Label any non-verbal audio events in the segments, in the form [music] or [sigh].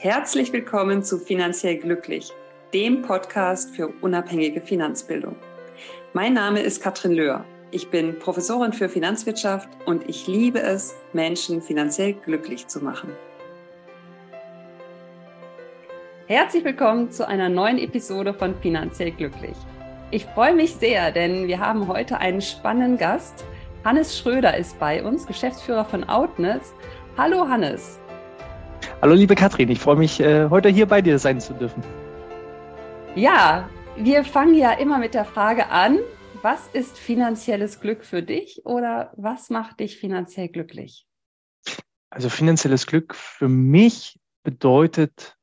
Herzlich willkommen zu Finanziell Glücklich, dem Podcast für unabhängige Finanzbildung. Mein Name ist Katrin Löhr. Ich bin Professorin für Finanzwirtschaft und ich liebe es, Menschen finanziell glücklich zu machen. Herzlich willkommen zu einer neuen Episode von Finanziell Glücklich. Ich freue mich sehr, denn wir haben heute einen spannenden Gast. Hannes Schröder ist bei uns, Geschäftsführer von Outnets. Hallo Hannes. Hallo liebe Katrin, ich freue mich, äh, heute hier bei dir sein zu dürfen. Ja, wir fangen ja immer mit der Frage an, was ist finanzielles Glück für dich oder was macht dich finanziell glücklich? Also finanzielles Glück für mich bedeutet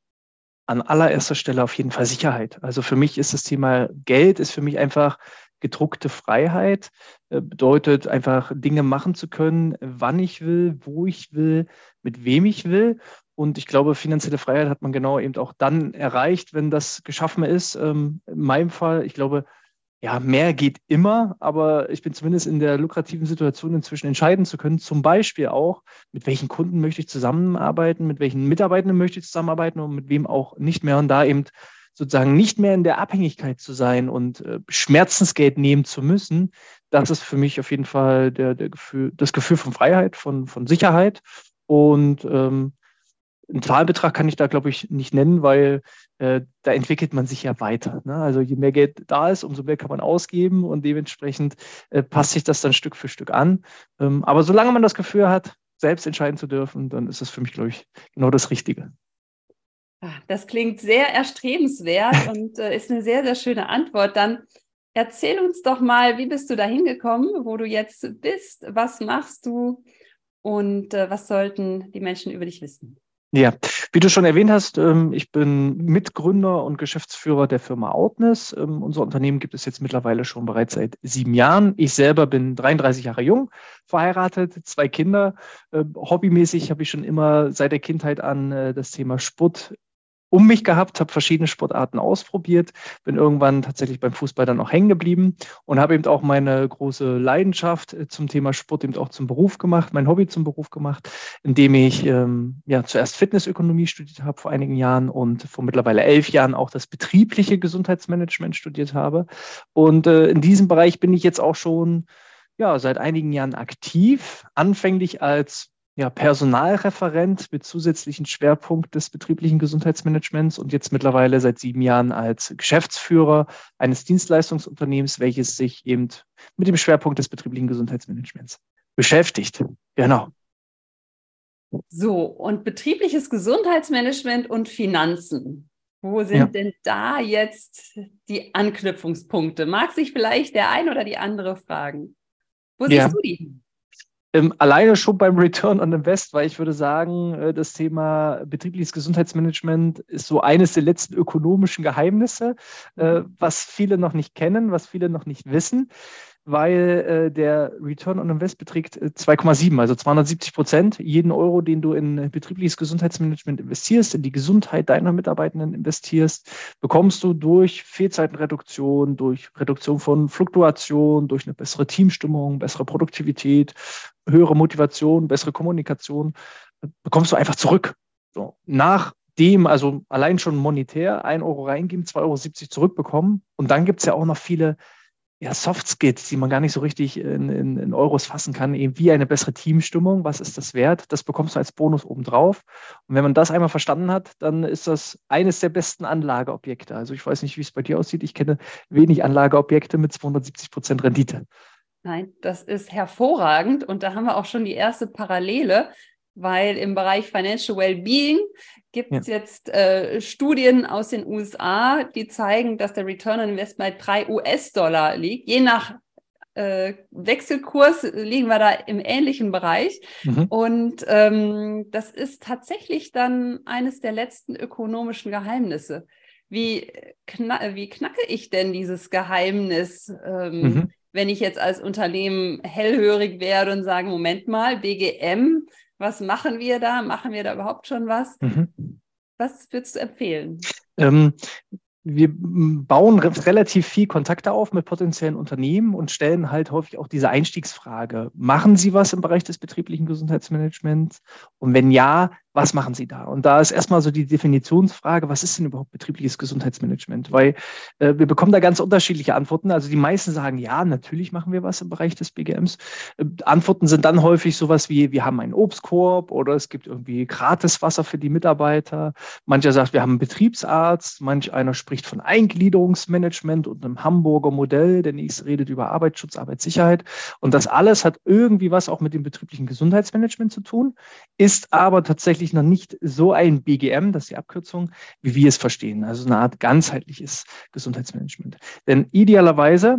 an allererster Stelle auf jeden Fall Sicherheit. Also für mich ist das Thema Geld, ist für mich einfach gedruckte Freiheit, äh, bedeutet einfach Dinge machen zu können, wann ich will, wo ich will, mit wem ich will. Und ich glaube, finanzielle Freiheit hat man genau eben auch dann erreicht, wenn das geschaffen ist. Ähm, in meinem Fall, ich glaube, ja, mehr geht immer, aber ich bin zumindest in der lukrativen Situation inzwischen entscheiden zu können, zum Beispiel auch, mit welchen Kunden möchte ich zusammenarbeiten, mit welchen Mitarbeitenden möchte ich zusammenarbeiten und mit wem auch nicht mehr. Und da eben sozusagen nicht mehr in der Abhängigkeit zu sein und äh, Schmerzensgeld nehmen zu müssen, das ist für mich auf jeden Fall der, der Gefühl, das Gefühl von Freiheit, von, von Sicherheit. Und ähm, einen Zahlbetrag kann ich da, glaube ich, nicht nennen, weil äh, da entwickelt man sich ja weiter. Ne? Also je mehr Geld da ist, umso mehr kann man ausgeben und dementsprechend äh, passt sich das dann Stück für Stück an. Ähm, aber solange man das Gefühl hat, selbst entscheiden zu dürfen, dann ist das für mich, glaube ich, genau das Richtige. Ah, das klingt sehr erstrebenswert [laughs] und äh, ist eine sehr, sehr schöne Antwort. Dann erzähl uns doch mal, wie bist du da hingekommen, wo du jetzt bist, was machst du und äh, was sollten die Menschen über dich wissen? Ja, wie du schon erwähnt hast, ähm, ich bin Mitgründer und Geschäftsführer der Firma Outness. Ähm, unser Unternehmen gibt es jetzt mittlerweile schon bereits seit sieben Jahren. Ich selber bin 33 Jahre jung, verheiratet, zwei Kinder. Ähm, hobbymäßig habe ich schon immer seit der Kindheit an äh, das Thema Sport um mich gehabt, habe verschiedene Sportarten ausprobiert, bin irgendwann tatsächlich beim Fußball dann auch hängen geblieben und habe eben auch meine große Leidenschaft äh, zum Thema Sport eben auch zum Beruf gemacht, mein Hobby zum Beruf gemacht, indem ich ähm, ja zuerst Fitnessökonomie studiert habe vor einigen Jahren und vor mittlerweile elf Jahren auch das betriebliche Gesundheitsmanagement studiert habe. Und äh, in diesem Bereich bin ich jetzt auch schon ja, seit einigen Jahren aktiv, anfänglich als ja, Personalreferent mit zusätzlichen Schwerpunkt des betrieblichen Gesundheitsmanagements und jetzt mittlerweile seit sieben Jahren als Geschäftsführer eines Dienstleistungsunternehmens, welches sich eben mit dem Schwerpunkt des betrieblichen Gesundheitsmanagements beschäftigt. Genau. So, und betriebliches Gesundheitsmanagement und Finanzen. Wo sind ja. denn da jetzt die Anknüpfungspunkte? Mag sich vielleicht der ein oder die andere fragen? Wo siehst ja. du die? Ähm, alleine schon beim Return on Invest, weil ich würde sagen, äh, das Thema betriebliches Gesundheitsmanagement ist so eines der letzten ökonomischen Geheimnisse, äh, was viele noch nicht kennen, was viele noch nicht wissen weil äh, der Return on Invest beträgt 2,7, äh, also 270 Prozent. Jeden Euro, den du in betriebliches Gesundheitsmanagement investierst, in die Gesundheit deiner Mitarbeitenden investierst, bekommst du durch Fehlzeitenreduktion, durch Reduktion von Fluktuation, durch eine bessere Teamstimmung, bessere Produktivität, höhere Motivation, bessere Kommunikation, bekommst du einfach zurück. So, nach dem, also allein schon monetär, 1 Euro reingeben, 2,70 Euro zurückbekommen. Und dann gibt es ja auch noch viele ja, Soft Skills, die man gar nicht so richtig in, in, in, Euros fassen kann, eben wie eine bessere Teamstimmung, was ist das wert, das bekommst du als Bonus obendrauf. Und wenn man das einmal verstanden hat, dann ist das eines der besten Anlageobjekte. Also ich weiß nicht, wie es bei dir aussieht, ich kenne wenig Anlageobjekte mit 270 Prozent Rendite. Nein, das ist hervorragend und da haben wir auch schon die erste Parallele weil im Bereich Financial Wellbeing gibt es ja. jetzt äh, Studien aus den USA, die zeigen, dass der Return on Investment bei 3 US-Dollar liegt. Je nach äh, Wechselkurs liegen wir da im ähnlichen Bereich. Mhm. Und ähm, das ist tatsächlich dann eines der letzten ökonomischen Geheimnisse. Wie, kna wie knacke ich denn dieses Geheimnis? Ähm, mhm. Wenn ich jetzt als Unternehmen hellhörig werde und sage, Moment mal, BGM, was machen wir da? Machen wir da überhaupt schon was? Mhm. Was würdest du empfehlen? Ähm, wir bauen relativ viel Kontakte auf mit potenziellen Unternehmen und stellen halt häufig auch diese Einstiegsfrage. Machen Sie was im Bereich des betrieblichen Gesundheitsmanagements Und wenn ja, was machen Sie da? Und da ist erstmal so die Definitionsfrage, was ist denn überhaupt betriebliches Gesundheitsmanagement? Weil äh, wir bekommen da ganz unterschiedliche Antworten. Also die meisten sagen, ja, natürlich machen wir was im Bereich des BGMs. Äh, Antworten sind dann häufig sowas wie, wir haben einen Obstkorb oder es gibt irgendwie Gratiswasser für die Mitarbeiter. Mancher sagt, wir haben einen Betriebsarzt. Manch einer spricht von Eingliederungsmanagement und einem Hamburger Modell. Der nächste redet über Arbeitsschutz, Arbeitssicherheit. Und das alles hat irgendwie was auch mit dem betrieblichen Gesundheitsmanagement zu tun, ist aber tatsächlich tatsächlich noch nicht so ein BGM, das ist die Abkürzung, wie wir es verstehen. Also eine Art ganzheitliches Gesundheitsmanagement. Denn idealerweise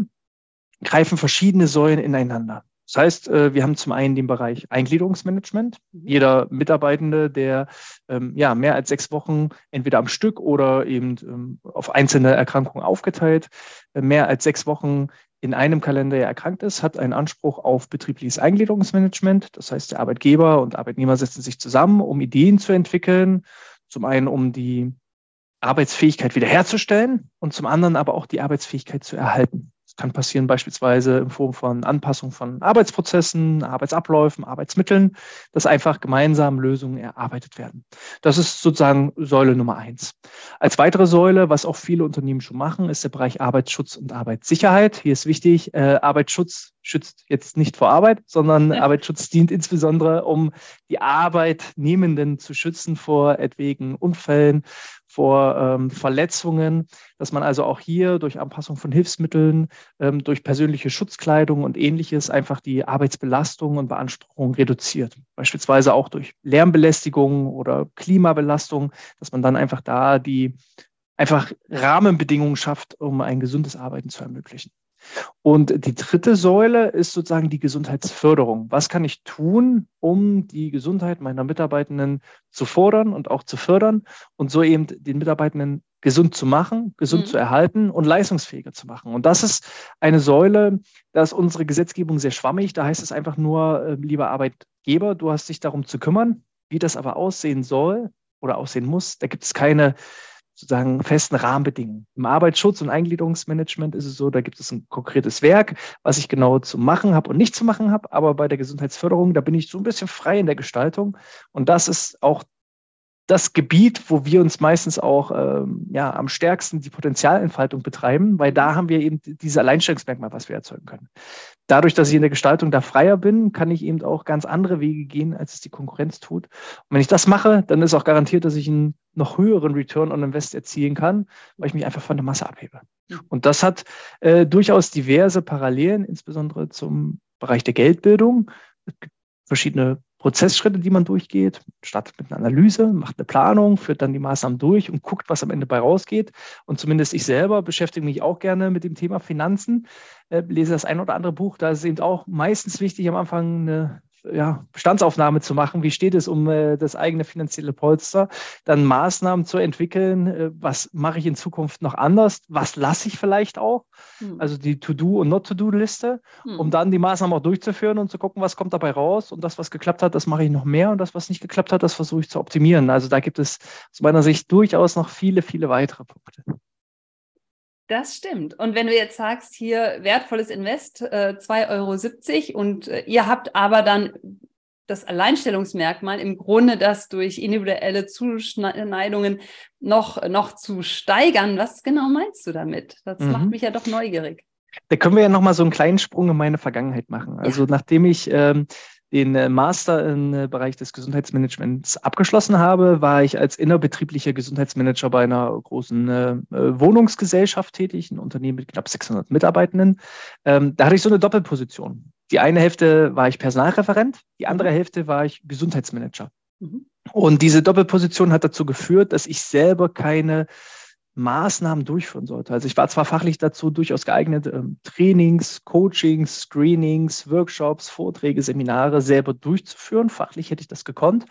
greifen verschiedene Säulen ineinander. Das heißt, äh, wir haben zum einen den Bereich Eingliederungsmanagement. Mhm. Jeder Mitarbeitende, der ähm, ja, mehr als sechs Wochen entweder am Stück oder eben ähm, auf einzelne Erkrankungen aufgeteilt, äh, mehr als sechs Wochen in einem Kalenderjahr erkrankt ist, hat einen Anspruch auf betriebliches Eingliederungsmanagement. Das heißt, der Arbeitgeber und Arbeitnehmer setzen sich zusammen, um Ideen zu entwickeln. Zum einen, um die Arbeitsfähigkeit wiederherzustellen und zum anderen aber auch die Arbeitsfähigkeit zu erhalten kann passieren beispielsweise in Form von Anpassung von Arbeitsprozessen, Arbeitsabläufen, Arbeitsmitteln, dass einfach gemeinsam Lösungen erarbeitet werden. Das ist sozusagen Säule Nummer eins. Als weitere Säule, was auch viele Unternehmen schon machen, ist der Bereich Arbeitsschutz und Arbeitssicherheit. Hier ist wichtig, äh, Arbeitsschutz schützt jetzt nicht vor Arbeit, sondern ja. Arbeitsschutz dient insbesondere, um die Arbeitnehmenden zu schützen vor etwaigen Unfällen, vor ähm, Verletzungen, dass man also auch hier durch Anpassung von Hilfsmitteln, ähm, durch persönliche Schutzkleidung und ähnliches einfach die Arbeitsbelastung und Beanspruchung reduziert. Beispielsweise auch durch Lärmbelästigung oder Klimabelastung, dass man dann einfach da die einfach Rahmenbedingungen schafft, um ein gesundes Arbeiten zu ermöglichen. Und die dritte Säule ist sozusagen die Gesundheitsförderung. Was kann ich tun, um die Gesundheit meiner Mitarbeitenden zu fordern und auch zu fördern und so eben den Mitarbeitenden gesund zu machen, gesund mhm. zu erhalten und leistungsfähiger zu machen. Und das ist eine Säule, da ist unsere Gesetzgebung sehr schwammig. Da heißt es einfach nur, äh, lieber Arbeitgeber, du hast dich darum zu kümmern. Wie das aber aussehen soll oder aussehen muss, da gibt es keine sozusagen festen Rahmenbedingungen. Im Arbeitsschutz und Eingliederungsmanagement ist es so, da gibt es ein konkretes Werk, was ich genau zu machen habe und nicht zu machen habe. Aber bei der Gesundheitsförderung, da bin ich so ein bisschen frei in der Gestaltung. Und das ist auch das Gebiet, wo wir uns meistens auch ähm, ja, am stärksten die Potenzialentfaltung betreiben, weil da haben wir eben dieses Alleinstellungsmerkmal, was wir erzeugen können. Dadurch, dass ich in der Gestaltung da freier bin, kann ich eben auch ganz andere Wege gehen, als es die Konkurrenz tut. Und wenn ich das mache, dann ist auch garantiert, dass ich einen noch höheren Return on Invest erzielen kann, weil ich mich einfach von der Masse abhebe. Mhm. Und das hat äh, durchaus diverse Parallelen, insbesondere zum Bereich der Geldbildung. Es gibt verschiedene Prozessschritte, die man durchgeht, startet mit einer Analyse, macht eine Planung, führt dann die Maßnahmen durch und guckt, was am Ende bei rausgeht. Und zumindest ich selber beschäftige mich auch gerne mit dem Thema Finanzen, äh, lese das ein oder andere Buch. Da ist eben auch meistens wichtig, am Anfang eine ja, Bestandsaufnahme zu machen, wie steht es um äh, das eigene finanzielle Polster, dann Maßnahmen zu entwickeln, äh, was mache ich in Zukunft noch anders, was lasse ich vielleicht auch, hm. also die To-Do- und Not-To-Do-Liste, hm. um dann die Maßnahmen auch durchzuführen und zu gucken, was kommt dabei raus und das, was geklappt hat, das mache ich noch mehr und das, was nicht geklappt hat, das versuche ich zu optimieren. Also da gibt es aus meiner Sicht durchaus noch viele, viele weitere Punkte. Das stimmt. Und wenn du jetzt sagst, hier wertvolles Invest, äh, 2,70 Euro und äh, ihr habt aber dann das Alleinstellungsmerkmal im Grunde, das durch individuelle Zuschneidungen noch, noch zu steigern. Was genau meinst du damit? Das mhm. macht mich ja doch neugierig. Da können wir ja nochmal so einen kleinen Sprung in meine Vergangenheit machen. Also ja. nachdem ich ähm, den äh, Master im äh, Bereich des Gesundheitsmanagements abgeschlossen habe, war ich als innerbetrieblicher Gesundheitsmanager bei einer großen äh, Wohnungsgesellschaft tätig, ein Unternehmen mit knapp 600 Mitarbeitenden. Ähm, da hatte ich so eine Doppelposition. Die eine Hälfte war ich Personalreferent, die andere Hälfte war ich Gesundheitsmanager. Mhm. Und diese Doppelposition hat dazu geführt, dass ich selber keine Maßnahmen durchführen sollte. Also ich war zwar fachlich dazu durchaus geeignet, ähm, Trainings, Coachings, Screenings, Workshops, Vorträge, Seminare selber durchzuführen. Fachlich hätte ich das gekonnt.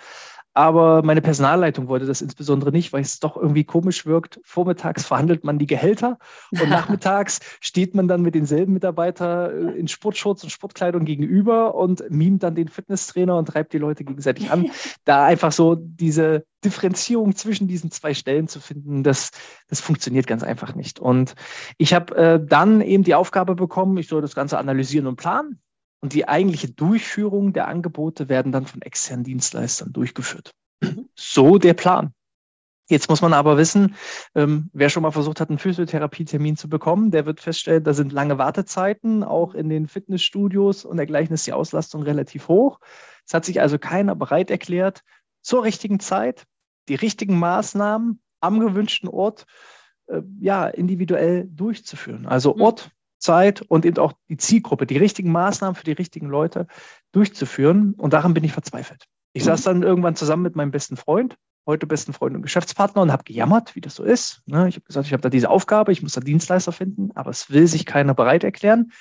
Aber meine Personalleitung wollte das insbesondere nicht, weil es doch irgendwie komisch wirkt. Vormittags verhandelt man die Gehälter und [laughs] nachmittags steht man dann mit denselben Mitarbeitern äh, in Sportshorts und Sportkleidung gegenüber und mimt dann den Fitnesstrainer und treibt die Leute gegenseitig an. [laughs] Da einfach so diese Differenzierung zwischen diesen zwei Stellen zu finden, das, das funktioniert ganz einfach nicht. Und ich habe äh, dann eben die Aufgabe bekommen, ich soll das Ganze analysieren und planen. Und die eigentliche Durchführung der Angebote werden dann von externen Dienstleistern durchgeführt. Mhm. So der Plan. Jetzt muss man aber wissen, ähm, wer schon mal versucht hat, einen Physiotherapie-Termin zu bekommen, der wird feststellen, da sind lange Wartezeiten, auch in den Fitnessstudios und dergleichen ist die Auslastung relativ hoch. Es hat sich also keiner bereit erklärt, zur richtigen Zeit die richtigen Maßnahmen am gewünschten Ort äh, ja, individuell durchzuführen. Also mhm. Ort, Zeit und eben auch die Zielgruppe, die richtigen Maßnahmen für die richtigen Leute durchzuführen. Und daran bin ich verzweifelt. Ich saß dann irgendwann zusammen mit meinem besten Freund heute besten Freund und Geschäftspartner und habe gejammert, wie das so ist. Ne? Ich habe gesagt, ich habe da diese Aufgabe, ich muss da Dienstleister finden, aber es will sich keiner bereit erklären.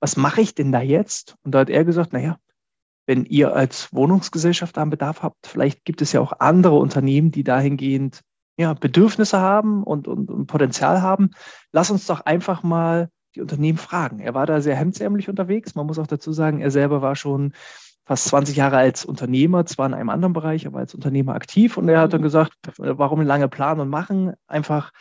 Was mache ich denn da jetzt? Und da hat er gesagt, naja, wenn ihr als Wohnungsgesellschaft einen Bedarf habt, vielleicht gibt es ja auch andere Unternehmen, die dahingehend ja, Bedürfnisse haben und, und, und Potenzial haben. Lass uns doch einfach mal die Unternehmen fragen. Er war da sehr hemdsärmlich unterwegs. Man muss auch dazu sagen, er selber war schon fast 20 Jahre als Unternehmer, zwar in einem anderen Bereich, aber als Unternehmer aktiv. Und er hat dann mhm. gesagt, warum lange planen und machen? Einfach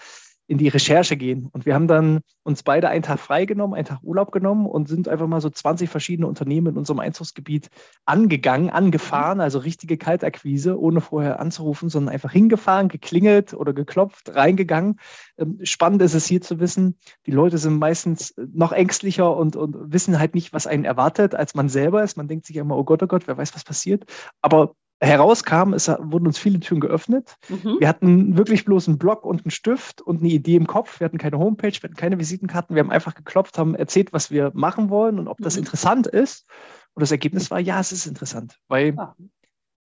in die Recherche gehen. Und wir haben dann uns beide einen Tag freigenommen, einen Tag Urlaub genommen und sind einfach mal so 20 verschiedene Unternehmen in unserem Einzugsgebiet angegangen, angefahren, also richtige Kaltakquise, ohne vorher anzurufen, sondern einfach hingefahren, geklingelt oder geklopft, reingegangen. Ähm, spannend ist es hier zu wissen, die Leute sind meistens noch ängstlicher und, und wissen halt nicht, was einen erwartet, als man selber ist. Man denkt sich immer, oh Gott, oh Gott, wer weiß, was passiert. Aber herauskam, es wurden uns viele Türen geöffnet. Mhm. Wir hatten wirklich bloß einen Blog und einen Stift und eine Idee im Kopf. Wir hatten keine Homepage, wir hatten keine Visitenkarten. Wir haben einfach geklopft, haben erzählt, was wir machen wollen und ob das mhm. interessant ist. Und das Ergebnis war, ja, es ist interessant, weil ah.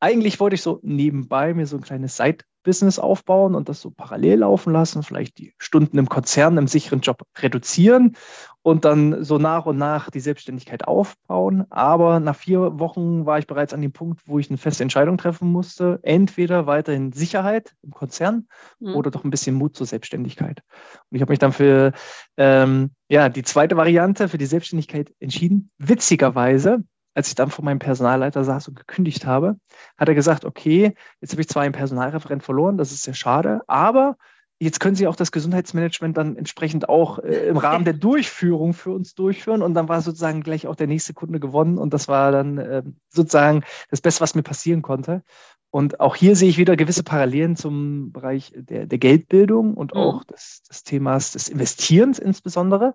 Eigentlich wollte ich so nebenbei mir so ein kleines Side Business aufbauen und das so parallel laufen lassen, vielleicht die Stunden im Konzern, im sicheren Job reduzieren und dann so nach und nach die Selbstständigkeit aufbauen. Aber nach vier Wochen war ich bereits an dem Punkt, wo ich eine feste Entscheidung treffen musste. Entweder weiterhin Sicherheit im Konzern mhm. oder doch ein bisschen Mut zur Selbstständigkeit. Und ich habe mich dann für ähm, ja, die zweite Variante, für die Selbstständigkeit entschieden. Witzigerweise als ich dann vor meinem Personalleiter saß und gekündigt habe, hat er gesagt, okay, jetzt habe ich zwar einen Personalreferent verloren, das ist sehr schade, aber jetzt können Sie auch das Gesundheitsmanagement dann entsprechend auch äh, im [laughs] Rahmen der Durchführung für uns durchführen. Und dann war sozusagen gleich auch der nächste Kunde gewonnen. Und das war dann äh, sozusagen das Beste, was mir passieren konnte. Und auch hier sehe ich wieder gewisse Parallelen zum Bereich der, der Geldbildung und mhm. auch des, des Themas des Investierens insbesondere.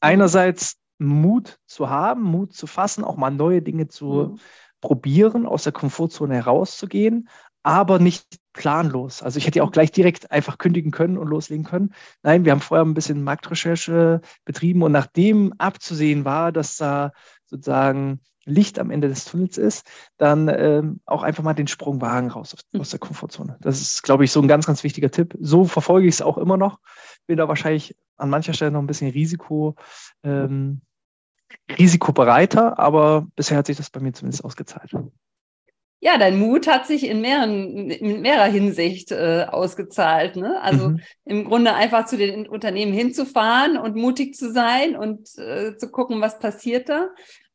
Einerseits Mut zu haben, Mut zu fassen, auch mal neue Dinge zu mhm. probieren, aus der Komfortzone herauszugehen, aber nicht planlos. Also ich hätte ja auch mhm. gleich direkt einfach kündigen können und loslegen können. Nein, wir haben vorher ein bisschen Marktrecherche betrieben und nachdem abzusehen war, dass da sozusagen Licht am Ende des Tunnels ist, dann ähm, auch einfach mal den Sprung wagen raus aus, aus der Komfortzone. Das ist, glaube ich, so ein ganz, ganz wichtiger Tipp. So verfolge ich es auch immer noch. Bin da wahrscheinlich an mancher Stelle noch ein bisschen Risiko, ähm, risikobereiter, aber bisher hat sich das bei mir zumindest ausgezahlt. Ja, dein Mut hat sich in, mehreren, in mehrerer Hinsicht äh, ausgezahlt. Ne? Also mhm. im Grunde einfach zu den Unternehmen hinzufahren und mutig zu sein und äh, zu gucken, was passiert da.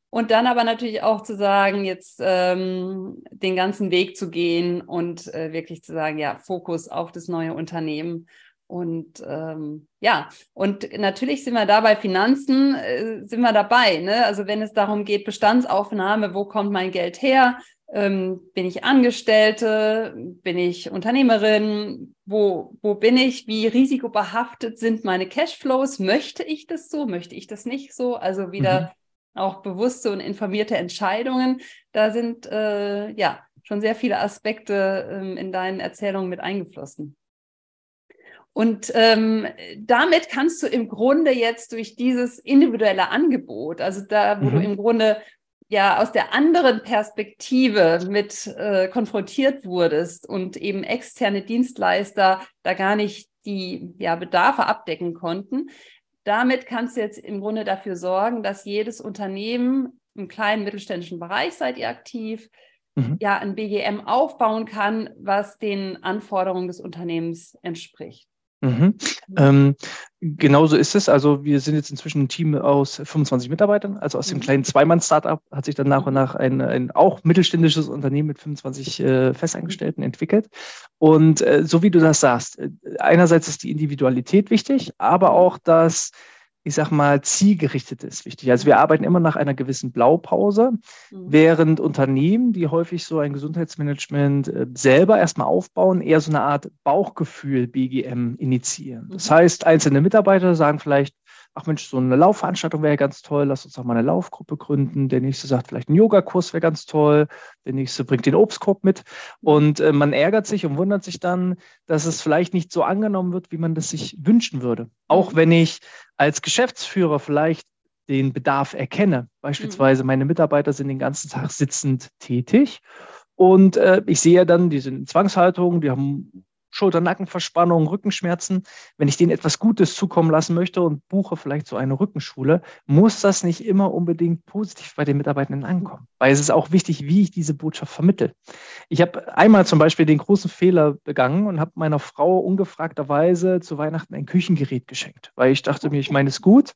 Und dann aber natürlich auch zu sagen, jetzt ähm, den ganzen Weg zu gehen und äh, wirklich zu sagen, ja, Fokus auf das neue Unternehmen und ähm, ja, und natürlich sind wir da bei Finanzen, äh, sind wir dabei. Ne? Also wenn es darum geht, Bestandsaufnahme, wo kommt mein Geld her? Ähm, bin ich Angestellte? Bin ich Unternehmerin? Wo, wo bin ich? Wie risikobehaftet sind meine Cashflows? Möchte ich das so? Möchte ich das nicht so? Also wieder mhm. auch bewusste und informierte Entscheidungen. Da sind äh, ja schon sehr viele Aspekte ähm, in deinen Erzählungen mit eingeflossen. Und ähm, damit kannst du im Grunde jetzt durch dieses individuelle Angebot, also da, wo mhm. du im Grunde ja aus der anderen Perspektive mit äh, konfrontiert wurdest und eben externe Dienstleister da gar nicht die ja, Bedarfe abdecken konnten. Damit kannst du jetzt im Grunde dafür sorgen, dass jedes Unternehmen im kleinen mittelständischen Bereich seid ihr aktiv, mhm. ja ein BGM aufbauen kann, was den Anforderungen des Unternehmens entspricht. Mhm. Ähm, genauso ist es. Also wir sind jetzt inzwischen ein Team aus 25 Mitarbeitern. Also aus dem mhm. kleinen Zweimann-Startup hat sich dann nach und mhm. nach ein, ein auch mittelständisches Unternehmen mit 25 äh, Festangestellten entwickelt. Und äh, so wie du das sagst, äh, einerseits ist die Individualität wichtig, aber auch das ich sag mal, zielgerichtet ist wichtig. Also wir arbeiten immer nach einer gewissen Blaupause, mhm. während Unternehmen, die häufig so ein Gesundheitsmanagement äh, selber erstmal aufbauen, eher so eine Art Bauchgefühl BGM initiieren. Das mhm. heißt, einzelne Mitarbeiter sagen vielleicht, ach Mensch, so eine Laufveranstaltung wäre ganz toll, lass uns doch mal eine Laufgruppe gründen. Der nächste sagt, vielleicht ein Yogakurs wäre ganz toll. Der nächste bringt den Obstkorb mit. Und äh, man ärgert sich und wundert sich dann, dass es vielleicht nicht so angenommen wird, wie man das sich wünschen würde. Auch wenn ich als Geschäftsführer vielleicht den Bedarf erkenne. Beispielsweise meine Mitarbeiter sind den ganzen Tag sitzend tätig. Und äh, ich sehe dann, die sind in Zwangshaltung, die haben Schulter-Nackenverspannung, Rückenschmerzen, wenn ich denen etwas Gutes zukommen lassen möchte und buche vielleicht so eine Rückenschule, muss das nicht immer unbedingt positiv bei den Mitarbeitenden ankommen. Weil es ist auch wichtig, wie ich diese Botschaft vermittel. Ich habe einmal zum Beispiel den großen Fehler begangen und habe meiner Frau ungefragterweise zu Weihnachten ein Küchengerät geschenkt, weil ich dachte mir, ich meine es gut.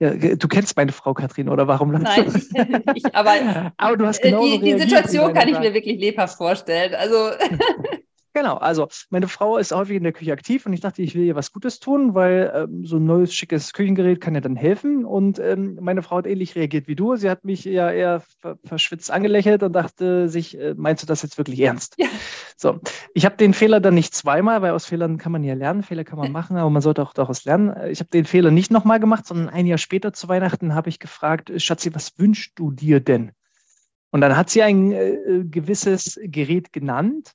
Ja, du kennst meine Frau, Kathrin, oder warum lachst Nein, ich aber, [laughs] aber du hast genau die, die Situation kann ich mir wirklich lebhaft vorstellen. Also [laughs] Genau, also meine Frau ist häufig in der Küche aktiv und ich dachte, ich will ihr was Gutes tun, weil ähm, so ein neues, schickes Küchengerät kann ja dann helfen. Und ähm, meine Frau hat ähnlich reagiert wie du. Sie hat mich ja eher verschwitzt angelächelt und dachte sich, äh, meinst du das jetzt wirklich ernst? Ja. So, ich habe den Fehler dann nicht zweimal, weil aus Fehlern kann man ja lernen, Fehler kann man machen, aber man sollte auch daraus lernen. Ich habe den Fehler nicht nochmal gemacht, sondern ein Jahr später zu Weihnachten habe ich gefragt, Schatzi, was wünschst du dir denn? Und dann hat sie ein äh, gewisses Gerät genannt.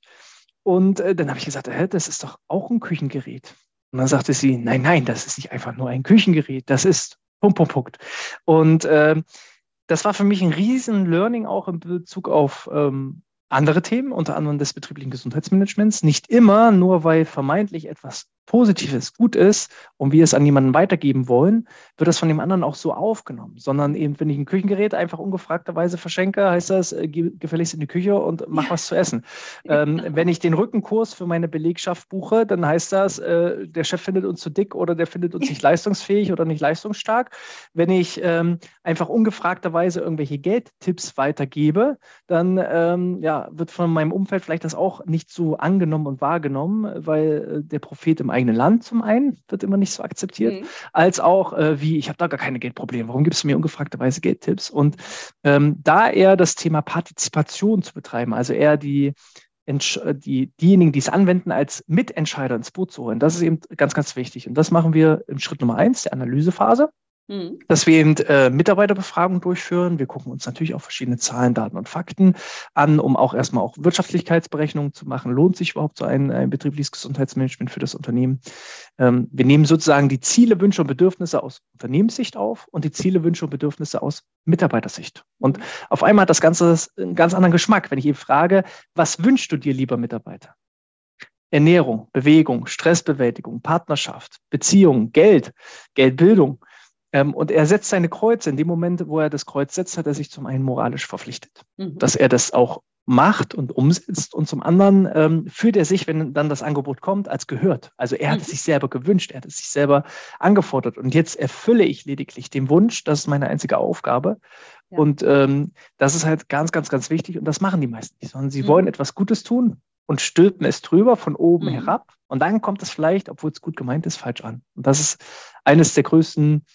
Und äh, dann habe ich gesagt, Hä, das ist doch auch ein Küchengerät. Und dann sagte sie, nein, nein, das ist nicht einfach nur ein Küchengerät, das ist Punkt, Punkt, Punkt. Und äh, das war für mich ein riesen Learning auch in Bezug auf ähm, andere Themen, unter anderem des betrieblichen Gesundheitsmanagements. Nicht immer, nur weil vermeintlich etwas Positives gut ist und wir es an jemanden weitergeben wollen, wird das von dem anderen auch so aufgenommen, sondern eben, wenn ich ein Küchengerät einfach ungefragterweise verschenke, heißt das, äh, geh gefälligst in die Küche und mach ja. was zu essen. Ähm, wenn ich den Rückenkurs für meine Belegschaft buche, dann heißt das, äh, der Chef findet uns zu dick oder der findet uns [laughs] nicht leistungsfähig oder nicht leistungsstark. Wenn ich ähm, einfach ungefragterweise irgendwelche Geldtipps weitergebe, dann ähm, ja, wird von meinem Umfeld vielleicht das auch nicht so angenommen und wahrgenommen, weil äh, der Prophet im eigenen Land zum einen, wird immer nicht so akzeptiert, mhm. als auch äh, wie, ich habe da gar keine Geldprobleme, warum gibst du mir ungefragterweise Geldtipps? Und ähm, da eher das Thema Partizipation zu betreiben, also eher die, die, diejenigen, die es anwenden, als Mitentscheider ins Boot zu holen. Das ist eben ganz, ganz wichtig. Und das machen wir im Schritt Nummer eins, der Analysephase. Mhm. Dass wir eben äh, Mitarbeiterbefragungen durchführen. Wir gucken uns natürlich auch verschiedene Zahlen, Daten und Fakten an, um auch erstmal auch Wirtschaftlichkeitsberechnungen zu machen. Lohnt sich überhaupt so ein, ein betriebliches Gesundheitsmanagement für das Unternehmen? Ähm, wir nehmen sozusagen die Ziele, Wünsche und Bedürfnisse aus Unternehmenssicht auf und die Ziele, Wünsche und Bedürfnisse aus Mitarbeitersicht. Und auf einmal hat das Ganze einen ganz anderen Geschmack, wenn ich eben frage, was wünschst du dir, lieber Mitarbeiter? Ernährung, Bewegung, Stressbewältigung, Partnerschaft, Beziehung, Geld, Geldbildung. Ähm, und er setzt seine Kreuze. In dem Moment, wo er das Kreuz setzt, hat er sich zum einen moralisch verpflichtet, mhm. dass er das auch macht und umsetzt und zum anderen ähm, fühlt er sich, wenn dann das Angebot kommt, als gehört. Also er hat mhm. es sich selber gewünscht, er hat es sich selber angefordert und jetzt erfülle ich lediglich den Wunsch, das ist meine einzige Aufgabe. Ja. Und ähm, das ist halt ganz, ganz, ganz wichtig und das machen die meisten nicht, sondern sie mhm. wollen etwas Gutes tun und stülpen es drüber von oben mhm. herab und dann kommt es vielleicht, obwohl es gut gemeint ist, falsch an. Und das ist eines der größten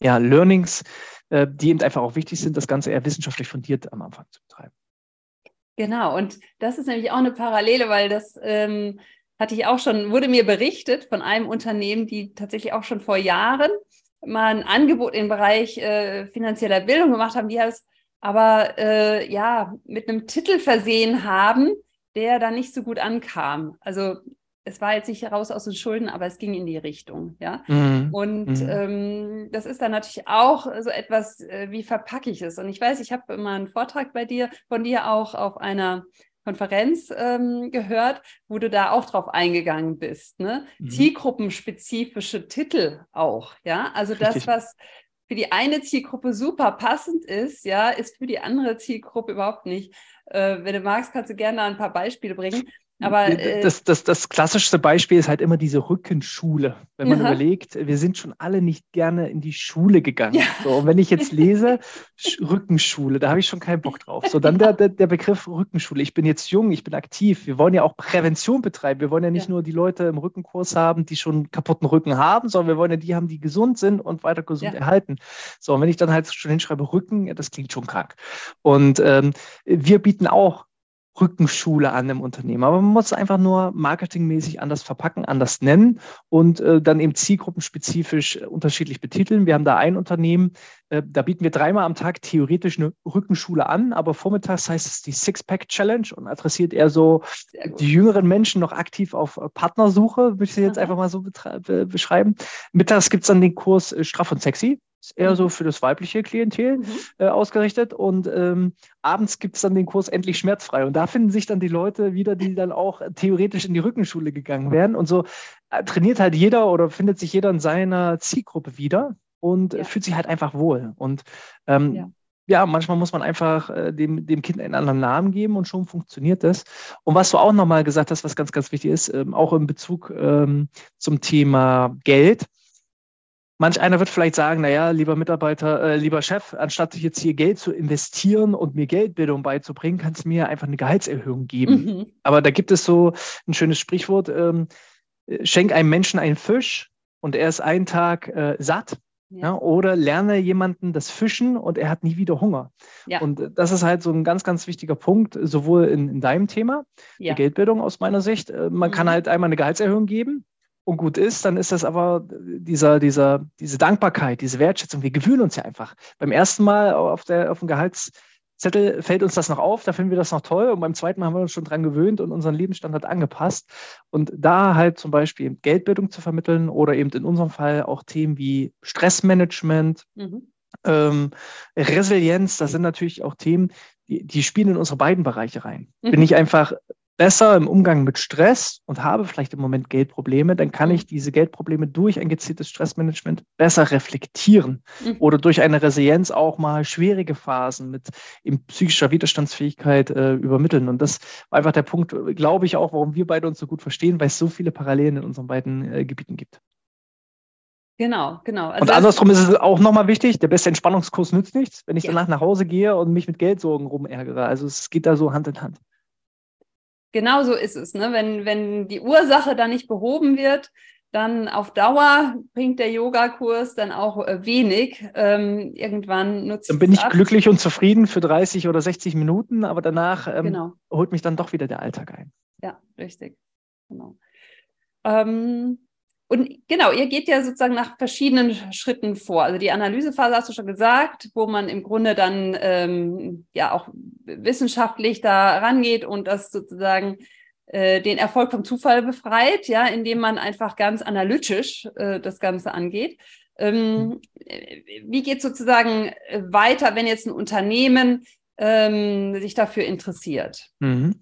ja, Learnings, äh, die eben einfach auch wichtig sind, das Ganze eher wissenschaftlich fundiert am Anfang zu betreiben. Genau, und das ist nämlich auch eine Parallele, weil das ähm, hatte ich auch schon, wurde mir berichtet von einem Unternehmen, die tatsächlich auch schon vor Jahren mal ein Angebot im Bereich äh, finanzieller Bildung gemacht haben, die das aber äh, ja mit einem Titel versehen haben, der dann nicht so gut ankam. Also es war jetzt nicht heraus aus den Schulden, aber es ging in die Richtung, ja. Mhm. Und mhm. Ähm, das ist dann natürlich auch so etwas, äh, wie verpacke ich es? Und ich weiß, ich habe immer einen Vortrag bei dir, von dir auch auf einer Konferenz ähm, gehört, wo du da auch drauf eingegangen bist, ne? Mhm. Zielgruppenspezifische Titel auch, ja. Also Richtig. das, was für die eine Zielgruppe super passend ist, ja, ist für die andere Zielgruppe überhaupt nicht. Äh, wenn du magst, kannst du gerne ein paar Beispiele bringen. Aber äh, das, das, das klassischste Beispiel ist halt immer diese Rückenschule. Wenn man ja. überlegt, wir sind schon alle nicht gerne in die Schule gegangen. Ja. So, und wenn ich jetzt [laughs] lese, Rückenschule, da habe ich schon keinen Bock drauf. So, dann der, der, der Begriff Rückenschule. Ich bin jetzt jung, ich bin aktiv. Wir wollen ja auch Prävention betreiben. Wir wollen ja nicht ja. nur die Leute im Rückenkurs haben, die schon kaputten Rücken haben, sondern wir wollen ja die haben, die gesund sind und weiter gesund erhalten. So, und wenn ich dann halt schon hinschreibe Rücken, das klingt schon krank. Und ähm, wir bieten auch Rückenschule an im Unternehmen. Aber man muss es einfach nur marketingmäßig anders verpacken, anders nennen und äh, dann eben zielgruppenspezifisch äh, unterschiedlich betiteln. Wir haben da ein Unternehmen, äh, da bieten wir dreimal am Tag theoretisch eine Rückenschule an, aber vormittags heißt es die Six-Pack-Challenge und adressiert eher so die jüngeren Menschen noch aktiv auf äh, Partnersuche, würde ich sie jetzt einfach mal so beschreiben. Mittags gibt es dann den Kurs äh, Straff und Sexy. Ist eher so mhm. für das weibliche Klientel mhm. äh, ausgerichtet. Und ähm, abends gibt es dann den Kurs Endlich schmerzfrei. Und da finden sich dann die Leute wieder, die dann auch theoretisch in die Rückenschule gegangen wären. Und so äh, trainiert halt jeder oder findet sich jeder in seiner Zielgruppe wieder und ja. fühlt sich halt einfach wohl. Und ähm, ja. ja. manchmal muss man einfach äh, dem, dem Kind einen anderen Namen geben und schon funktioniert das. Und was du auch nochmal gesagt hast, was ganz, ganz wichtig ist, ähm, auch in Bezug ähm, zum Thema Geld Manch einer wird vielleicht sagen, naja, lieber Mitarbeiter, äh, lieber Chef, anstatt jetzt hier Geld zu investieren und mir Geldbildung beizubringen, kannst du mir einfach eine Gehaltserhöhung geben. Mhm. Aber da gibt es so ein schönes Sprichwort, ähm, schenk einem Menschen einen Fisch und er ist einen Tag äh, satt. Ja. Ja, oder lerne jemanden das Fischen und er hat nie wieder Hunger. Ja. Und das ist halt so ein ganz, ganz wichtiger Punkt, sowohl in, in deinem Thema, ja. die Geldbildung aus meiner Sicht. Äh, man mhm. kann halt einmal eine Gehaltserhöhung geben, und gut ist, dann ist das aber dieser, dieser, diese Dankbarkeit, diese Wertschätzung. Wir gewöhnen uns ja einfach. Beim ersten Mal auf, der, auf dem Gehaltszettel fällt uns das noch auf, da finden wir das noch toll und beim zweiten Mal haben wir uns schon dran gewöhnt und unseren Lebensstandard angepasst. Und da halt zum Beispiel Geldbildung zu vermitteln oder eben in unserem Fall auch Themen wie Stressmanagement, mhm. ähm, Resilienz, das sind natürlich auch Themen, die, die spielen in unsere beiden Bereiche rein. Mhm. Bin ich einfach besser im Umgang mit Stress und habe vielleicht im Moment Geldprobleme, dann kann ich diese Geldprobleme durch ein gezieltes Stressmanagement besser reflektieren mhm. oder durch eine Resilienz auch mal schwierige Phasen mit psychischer Widerstandsfähigkeit äh, übermitteln. Und das war einfach der Punkt, glaube ich auch, warum wir beide uns so gut verstehen, weil es so viele Parallelen in unseren beiden äh, Gebieten gibt. Genau, genau. Also und andersrum ist es auch nochmal wichtig, der beste Entspannungskurs nützt nichts, wenn ich ja. danach nach Hause gehe und mich mit Geldsorgen rumärgere. Also es geht da so Hand in Hand. Genau so ist es. Ne? Wenn, wenn die Ursache dann nicht behoben wird, dann auf Dauer bringt der Yogakurs dann auch äh, wenig. Ähm, irgendwann nutzt Dann bin ich ab. glücklich und zufrieden für 30 oder 60 Minuten, aber danach ähm, genau. holt mich dann doch wieder der Alltag ein. Ja, richtig. Genau. Ähm, und genau, ihr geht ja sozusagen nach verschiedenen Schritten vor. Also die Analysephase hast du schon gesagt, wo man im Grunde dann ähm, ja auch wissenschaftlich da rangeht und das sozusagen äh, den Erfolg vom Zufall befreit, ja, indem man einfach ganz analytisch äh, das Ganze angeht. Ähm, wie geht sozusagen weiter, wenn jetzt ein Unternehmen ähm, sich dafür interessiert? Mhm.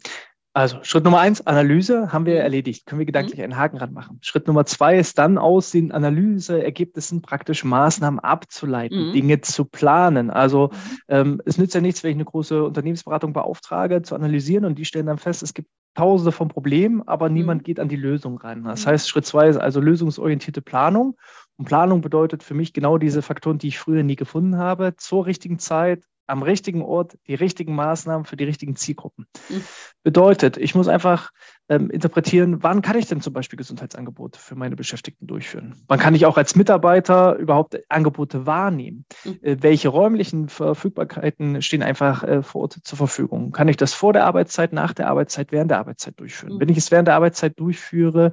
Also Schritt Nummer eins, Analyse haben wir mhm. erledigt. Können wir gedanklich mhm. einen Haken ranmachen. Schritt Nummer zwei ist dann aus den Analyseergebnissen praktisch Maßnahmen abzuleiten, mhm. Dinge zu planen. Also mhm. ähm, es nützt ja nichts, wenn ich eine große Unternehmensberatung beauftrage, zu analysieren und die stellen dann fest, es gibt tausende von Problemen, aber niemand mhm. geht an die Lösung ran. Das heißt, Schritt zwei ist also lösungsorientierte Planung. Und Planung bedeutet für mich genau diese Faktoren, die ich früher nie gefunden habe, zur richtigen Zeit, am richtigen Ort die richtigen Maßnahmen für die richtigen Zielgruppen. Mhm. Bedeutet, ich muss einfach ähm, interpretieren, wann kann ich denn zum Beispiel Gesundheitsangebote für meine Beschäftigten durchführen? Wann kann ich auch als Mitarbeiter überhaupt Angebote wahrnehmen? Mhm. Äh, welche räumlichen Verfügbarkeiten stehen einfach äh, vor Ort zur Verfügung? Kann ich das vor der Arbeitszeit, nach der Arbeitszeit, während der Arbeitszeit durchführen? Mhm. Wenn ich es während der Arbeitszeit durchführe,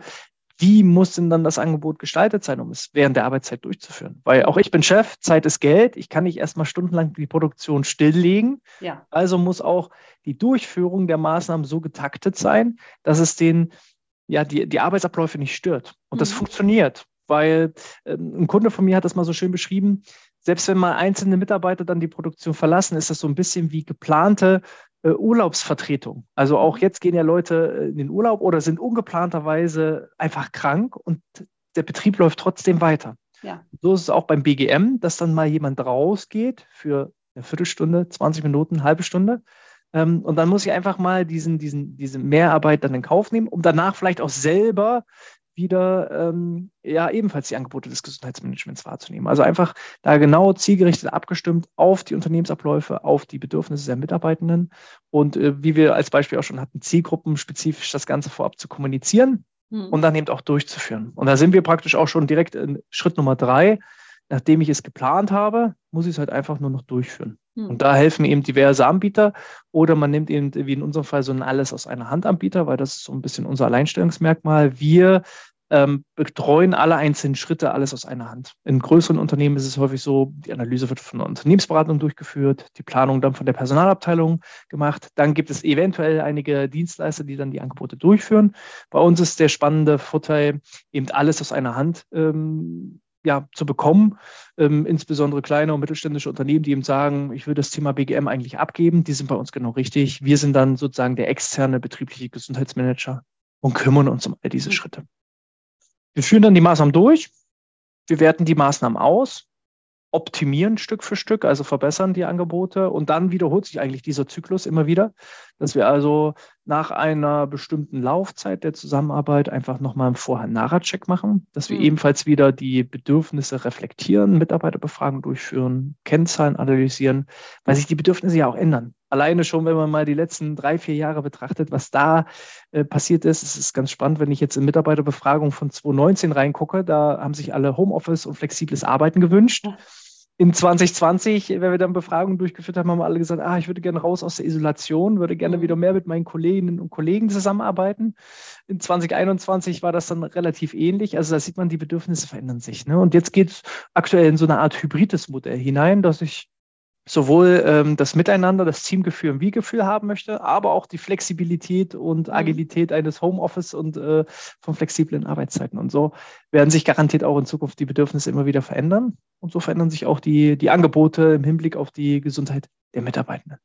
wie muss denn dann das Angebot gestaltet sein, um es während der Arbeitszeit durchzuführen? Weil auch ich bin Chef, Zeit ist Geld, ich kann nicht erstmal stundenlang die Produktion stilllegen. Ja. Also muss auch die Durchführung der Maßnahmen so getaktet sein, dass es den, ja, die, die Arbeitsabläufe nicht stört. Und mhm. das funktioniert, weil ähm, ein Kunde von mir hat das mal so schön beschrieben, selbst wenn mal einzelne Mitarbeiter dann die Produktion verlassen, ist das so ein bisschen wie geplante äh, Urlaubsvertretung. Also auch jetzt gehen ja Leute äh, in den Urlaub oder sind ungeplanterweise einfach krank und der Betrieb läuft trotzdem weiter. Ja. So ist es auch beim BGM, dass dann mal jemand rausgeht für eine Viertelstunde, 20 Minuten, eine halbe Stunde, Ähm, und dann muss ich einfach mal diesen, diesen, diese Mehrarbeit dann in Kauf nehmen, um danach vielleicht auch selber wieder ähm, ja ebenfalls die Angebote des Gesundheitsmanagements wahrzunehmen. Also einfach da genau zielgerichtet abgestimmt auf die Unternehmensabläufe, auf die Bedürfnisse der Mitarbeitenden und äh, wie wir als Beispiel auch schon hatten, zielgruppenspezifisch das Ganze vorab zu kommunizieren mhm. und dann eben auch durchzuführen. Und da sind wir praktisch auch schon direkt in Schritt Nummer drei. Nachdem ich es geplant habe, muss ich es halt einfach nur noch durchführen. Mhm. Und da helfen eben diverse Anbieter oder man nimmt eben, wie in unserem Fall, so ein Alles aus einer Hand Anbieter, weil das ist so ein bisschen unser Alleinstellungsmerkmal. Wir ähm, betreuen alle einzelnen Schritte, alles aus einer Hand. In größeren Unternehmen ist es häufig so, die Analyse wird von der Unternehmensberatung durchgeführt, die Planung dann von der Personalabteilung gemacht. Dann gibt es eventuell einige Dienstleister, die dann die Angebote durchführen. Bei uns ist der spannende Vorteil, eben alles aus einer Hand ähm, ja, zu bekommen, ähm, insbesondere kleine und mittelständische Unternehmen, die eben sagen, ich will das Thema BGM eigentlich abgeben, die sind bei uns genau richtig. Wir sind dann sozusagen der externe betriebliche Gesundheitsmanager und kümmern uns um all diese mhm. Schritte. Wir führen dann die Maßnahmen durch, wir werten die Maßnahmen aus, optimieren Stück für Stück, also verbessern die Angebote und dann wiederholt sich eigentlich dieser Zyklus immer wieder, dass wir also nach einer bestimmten Laufzeit der Zusammenarbeit einfach nochmal einen Vorher-Nachher-Check machen, dass wir mhm. ebenfalls wieder die Bedürfnisse reflektieren, Mitarbeiterbefragungen durchführen, Kennzahlen analysieren, weil sich die Bedürfnisse ja auch ändern. Alleine schon, wenn man mal die letzten drei, vier Jahre betrachtet, was da äh, passiert ist, es ist ganz spannend, wenn ich jetzt in Mitarbeiterbefragung von 2019 reingucke, da haben sich alle Homeoffice und flexibles Arbeiten gewünscht. Ja in 2020, wenn wir dann Befragungen durchgeführt haben, haben alle gesagt, ah, ich würde gerne raus aus der Isolation, würde gerne mhm. wieder mehr mit meinen Kolleginnen und Kollegen zusammenarbeiten. In 2021 war das dann relativ ähnlich. Also da sieht man, die Bedürfnisse verändern sich. Ne? Und jetzt geht es aktuell in so eine Art hybrides Modell hinein, dass ich sowohl ähm, das Miteinander, das Teamgefühl und Wie-Gefühl haben möchte, aber auch die Flexibilität und mhm. Agilität eines Homeoffice und äh, von flexiblen Arbeitszeiten. Und so werden sich garantiert auch in Zukunft die Bedürfnisse immer wieder verändern. Und so verändern sich auch die, die Angebote im Hinblick auf die Gesundheit der Mitarbeitenden.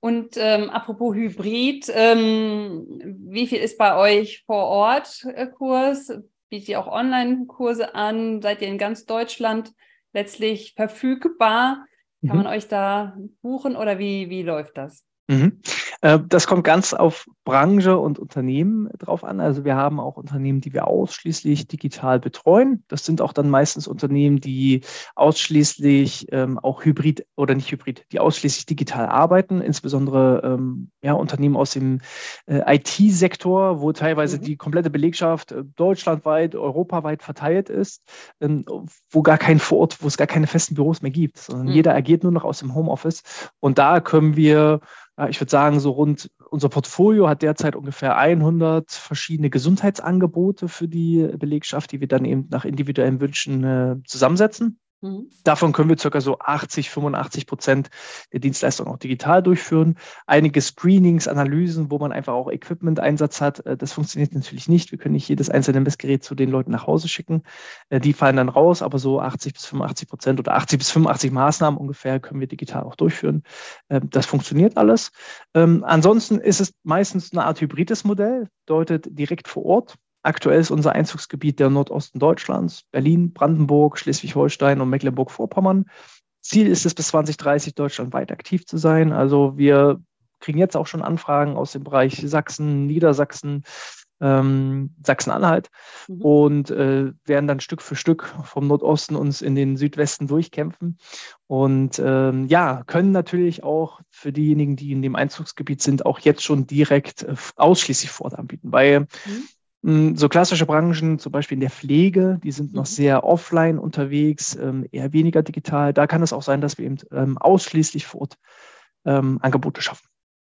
Und ähm, apropos Hybrid, ähm, wie viel ist bei euch vor Ort äh, Kurs? Bietet ihr auch Online-Kurse an? Seid ihr in ganz Deutschland letztlich verfügbar? Kann mhm. man euch da buchen oder wie, wie läuft das? Mhm. Äh, das kommt ganz auf Branche und Unternehmen drauf an. Also wir haben auch Unternehmen, die wir ausschließlich digital betreuen. Das sind auch dann meistens Unternehmen, die ausschließlich ähm, auch hybrid oder nicht hybrid, die ausschließlich digital arbeiten, insbesondere ähm, ja, Unternehmen aus dem äh, IT-Sektor, wo teilweise mhm. die komplette Belegschaft äh, deutschlandweit, europaweit verteilt ist, ähm, wo gar kein Vorort, wo es gar keine festen Büros mehr gibt, sondern mhm. jeder agiert nur noch aus dem Homeoffice. Und da können wir ich würde sagen, so rund, unser Portfolio hat derzeit ungefähr 100 verschiedene Gesundheitsangebote für die Belegschaft, die wir dann eben nach individuellen Wünschen äh, zusammensetzen. Mhm. Davon können wir circa so 80, 85 Prozent der Dienstleistungen auch digital durchführen. Einige Screenings, Analysen, wo man einfach auch Equipment-Einsatz hat, äh, das funktioniert natürlich nicht. Wir können nicht jedes einzelne Messgerät zu den Leuten nach Hause schicken. Äh, die fallen dann raus, aber so 80 bis 85 Prozent oder 80 bis 85 Maßnahmen ungefähr können wir digital auch durchführen. Ähm, das funktioniert alles. Ähm, ansonsten ist es meistens eine Art hybrides Modell, bedeutet direkt vor Ort. Aktuell ist unser Einzugsgebiet der Nordosten Deutschlands, Berlin, Brandenburg, Schleswig-Holstein und Mecklenburg-Vorpommern. Ziel ist es, bis 2030 deutschlandweit aktiv zu sein. Also wir kriegen jetzt auch schon Anfragen aus dem Bereich Sachsen, Niedersachsen, ähm, Sachsen-Anhalt mhm. und äh, werden dann Stück für Stück vom Nordosten uns in den Südwesten durchkämpfen. Und ähm, ja, können natürlich auch für diejenigen, die in dem Einzugsgebiet sind, auch jetzt schon direkt äh, ausschließlich Fort anbieten, weil mhm. Hm, so klassische Branchen, zum Beispiel in der Pflege, die sind noch mhm. sehr offline unterwegs, ähm, eher weniger digital. Da kann es auch sein, dass wir eben ähm, ausschließlich vor Ort ähm, Angebote schaffen.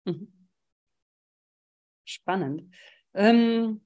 Mhm. Spannend. Ähm,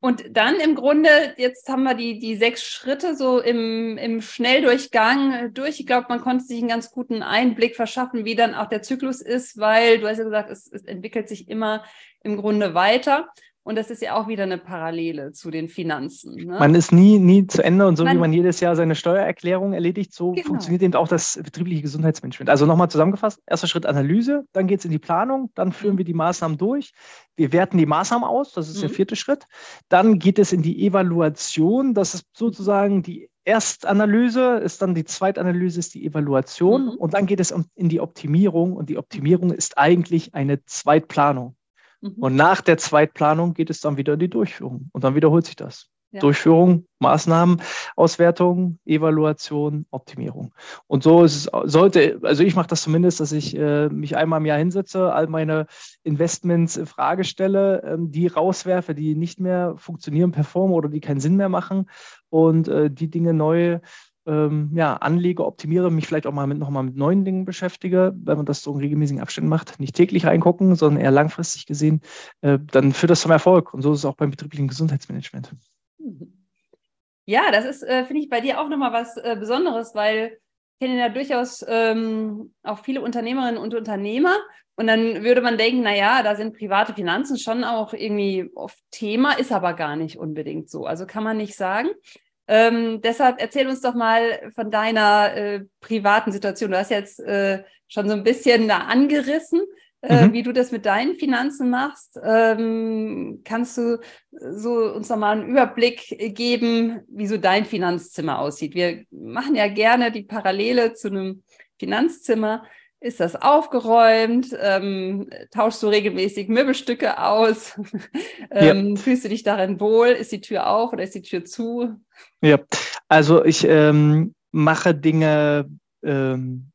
und dann im Grunde, jetzt haben wir die, die sechs Schritte so im, im Schnelldurchgang durch. Ich glaube, man konnte sich einen ganz guten Einblick verschaffen, wie dann auch der Zyklus ist, weil du hast ja gesagt, es, es entwickelt sich immer im Grunde weiter. Und das ist ja auch wieder eine Parallele zu den Finanzen. Ne? Man ist nie, nie zu Ende und so man, wie man jedes Jahr seine Steuererklärung erledigt, so genau. funktioniert eben auch das betriebliche Gesundheitsmanagement. Also nochmal zusammengefasst, erster Schritt Analyse, dann geht es in die Planung, dann führen mhm. wir die Maßnahmen durch. Wir werten die Maßnahmen aus, das ist mhm. der vierte Schritt. Dann geht es in die Evaluation, das ist sozusagen die Erstanalyse, ist dann die Zweitanalyse, ist die Evaluation mhm. und dann geht es in die Optimierung und die Optimierung ist eigentlich eine Zweitplanung. Mhm. Und nach der Zweitplanung geht es dann wieder in die Durchführung und dann wiederholt sich das. Ja. Durchführung, Maßnahmen, Auswertung, Evaluation, Optimierung. Und so ist es, sollte, also ich mache das zumindest, dass ich äh, mich einmal im Jahr hinsetze, all meine Investments in Frage stelle, ähm, die rauswerfe, die nicht mehr funktionieren, performen oder die keinen Sinn mehr machen und äh, die Dinge neu ähm, ja, anlege, optimiere, mich vielleicht auch mal mit, nochmal mit neuen Dingen beschäftige, wenn man das so in regelmäßigen Abständen macht, nicht täglich reingucken, sondern eher langfristig gesehen, äh, dann führt das zum Erfolg. Und so ist es auch beim betrieblichen Gesundheitsmanagement. Ja, das ist, äh, finde ich, bei dir auch nochmal was äh, Besonderes, weil ich kenne ja durchaus ähm, auch viele Unternehmerinnen und Unternehmer. Und dann würde man denken, naja, da sind private Finanzen schon auch irgendwie oft Thema, ist aber gar nicht unbedingt so. Also kann man nicht sagen. Ähm, deshalb erzähl uns doch mal von deiner äh, privaten Situation. Du hast jetzt äh, schon so ein bisschen da angerissen, äh, mhm. wie du das mit deinen Finanzen machst. Ähm, kannst du so uns noch mal einen Überblick geben, wie so dein Finanzzimmer aussieht? Wir machen ja gerne die Parallele zu einem Finanzzimmer. Ist das aufgeräumt? Ähm, tauschst du regelmäßig Möbelstücke aus? [laughs] ähm, ja. Fühlst du dich darin wohl? Ist die Tür auf oder ist die Tür zu? Ja, also ich ähm, mache Dinge ähm,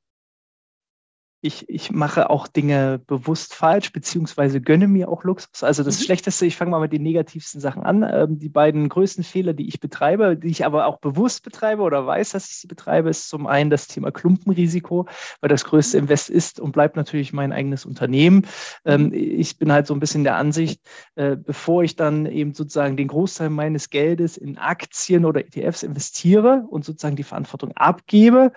ich, ich mache auch Dinge bewusst falsch, beziehungsweise gönne mir auch Luxus. Also das mhm. Schlechteste, ich fange mal mit den negativsten Sachen an. Ähm, die beiden größten Fehler, die ich betreibe, die ich aber auch bewusst betreibe oder weiß, dass ich sie betreibe, ist zum einen das Thema Klumpenrisiko, weil das größte mhm. Invest ist und bleibt natürlich mein eigenes Unternehmen. Ähm, mhm. ich bin halt so ein bisschen der Ansicht, äh, bevor ich dann eben sozusagen den Großteil meines Geldes in Aktien oder ETFs investiere und sozusagen die Verantwortung abgebe,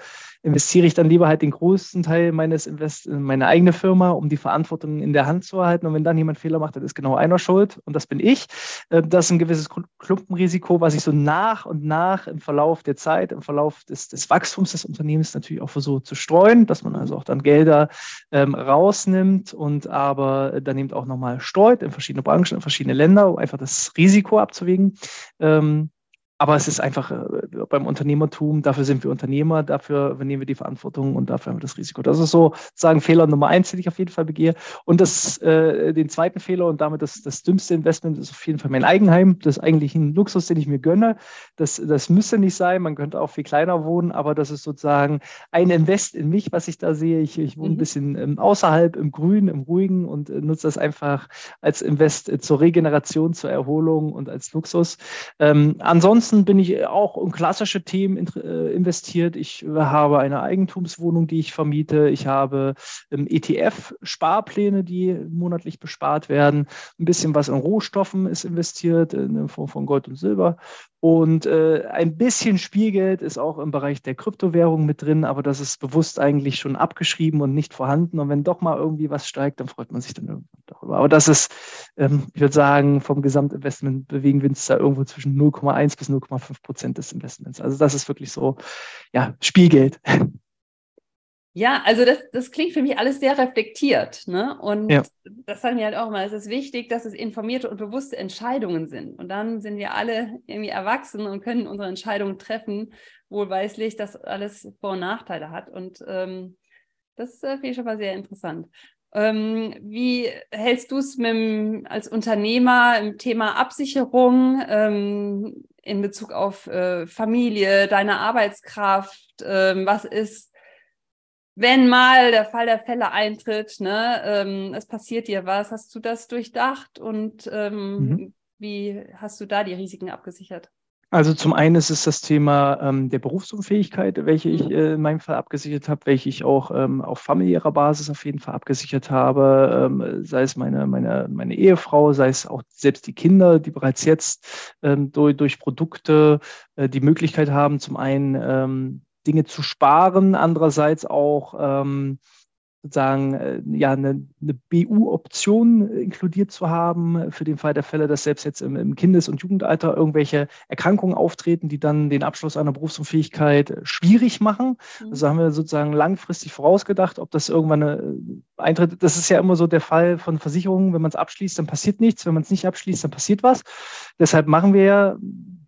investiere ich dann lieber halt den größten Teil meines Invest in meine eigene Firma, um die Verantwortung in der Hand zu erhalten. Und wenn dann jemand Fehler macht, dann ist genau einer schuld und das bin ich. Äh, das ist ein gewisses Klumpenrisiko, was ich so nach und nach im Verlauf der Zeit, im Verlauf des, des Wachstums des Unternehmens natürlich auch versuche zu streuen, dass man also auch dann Gelder ähm, rausnimmt und aber dann eben auch nochmal streut in verschiedene Branchen, in verschiedene Länder, um einfach das Risiko abzuwägen. Ähm, aber es ist einfach äh, beim Unternehmertum, dafür sind wir Unternehmer, dafür übernehmen wir die Verantwortung und dafür haben wir das Risiko. Das ist so sozusagen Fehler Nummer eins, den ich auf jeden Fall begehe. Und das, äh, den zweiten Fehler und damit das, das dümmste Investment ist auf jeden Fall mein Eigenheim. Das ist eigentlich ein Luxus, den ich mir gönne. Das, das müsste nicht sein. Man könnte auch viel kleiner wohnen, aber das ist sozusagen ein Invest in mich, was ich da sehe. Ich, ich wohne mhm. ein bisschen ähm, außerhalb, im Grün, im Ruhigen und äh, nutze das einfach als Invest zur Regeneration, zur Erholung und als Luxus. Ähm, ansonsten Ansonsten bin ich auch in klassische Themen äh, investiert. Ich habe eine Eigentumswohnung, die ich vermiete. Ich habe ähm, ETF-Sparpläne, die monatlich bespart werden. Ein bisschen was in Rohstoffen ist investiert, in Form von Gold und Silber. Und äh, ein bisschen Spielgeld ist auch im Bereich der Kryptowährung mit drin, aber das ist bewusst eigentlich schon abgeschrieben und nicht vorhanden. Und wenn doch mal irgendwie was steigt, dann freut man sich dann irgendwann darüber. Aber das ist, ähm, ich würde sagen, vom Gesamtinvestment bewegen wir uns da irgendwo zwischen 0,1 bis 0,5 Prozent des Investments. Also das ist wirklich so, ja, Spielgeld. [laughs] Ja, also das, das klingt für mich alles sehr reflektiert. Ne? Und ja. das sagen wir halt auch mal, es ist wichtig, dass es informierte und bewusste Entscheidungen sind. Und dann sind wir alle irgendwie erwachsen und können unsere Entscheidungen treffen, wohlweislich, dass alles Vor- und Nachteile hat. Und ähm, das äh, finde ich schon mal sehr interessant. Ähm, wie hältst du es als Unternehmer im Thema Absicherung ähm, in Bezug auf äh, Familie, deine Arbeitskraft? Ähm, was ist wenn mal der Fall der Fälle eintritt, ne, ähm, es passiert dir was, hast du das durchdacht und ähm, mhm. wie hast du da die Risiken abgesichert? Also zum einen ist es das Thema ähm, der Berufsunfähigkeit, welche ich äh, in meinem Fall abgesichert habe, welche ich auch ähm, auf familiärer Basis auf jeden Fall abgesichert habe, ähm, sei es meine, meine, meine Ehefrau, sei es auch selbst die Kinder, die bereits jetzt ähm, durch, durch Produkte äh, die Möglichkeit haben, zum einen ähm, Dinge zu sparen, andererseits auch ähm, sozusagen äh, ja eine, eine BU-Option inkludiert zu haben für den Fall der Fälle, dass selbst jetzt im, im Kindes- und Jugendalter irgendwelche Erkrankungen auftreten, die dann den Abschluss einer Berufsunfähigkeit schwierig machen. Mhm. Also haben wir sozusagen langfristig vorausgedacht, ob das irgendwann eine, eintritt. Das ist ja immer so der Fall von Versicherungen. Wenn man es abschließt, dann passiert nichts. Wenn man es nicht abschließt, dann passiert was. Deshalb machen wir,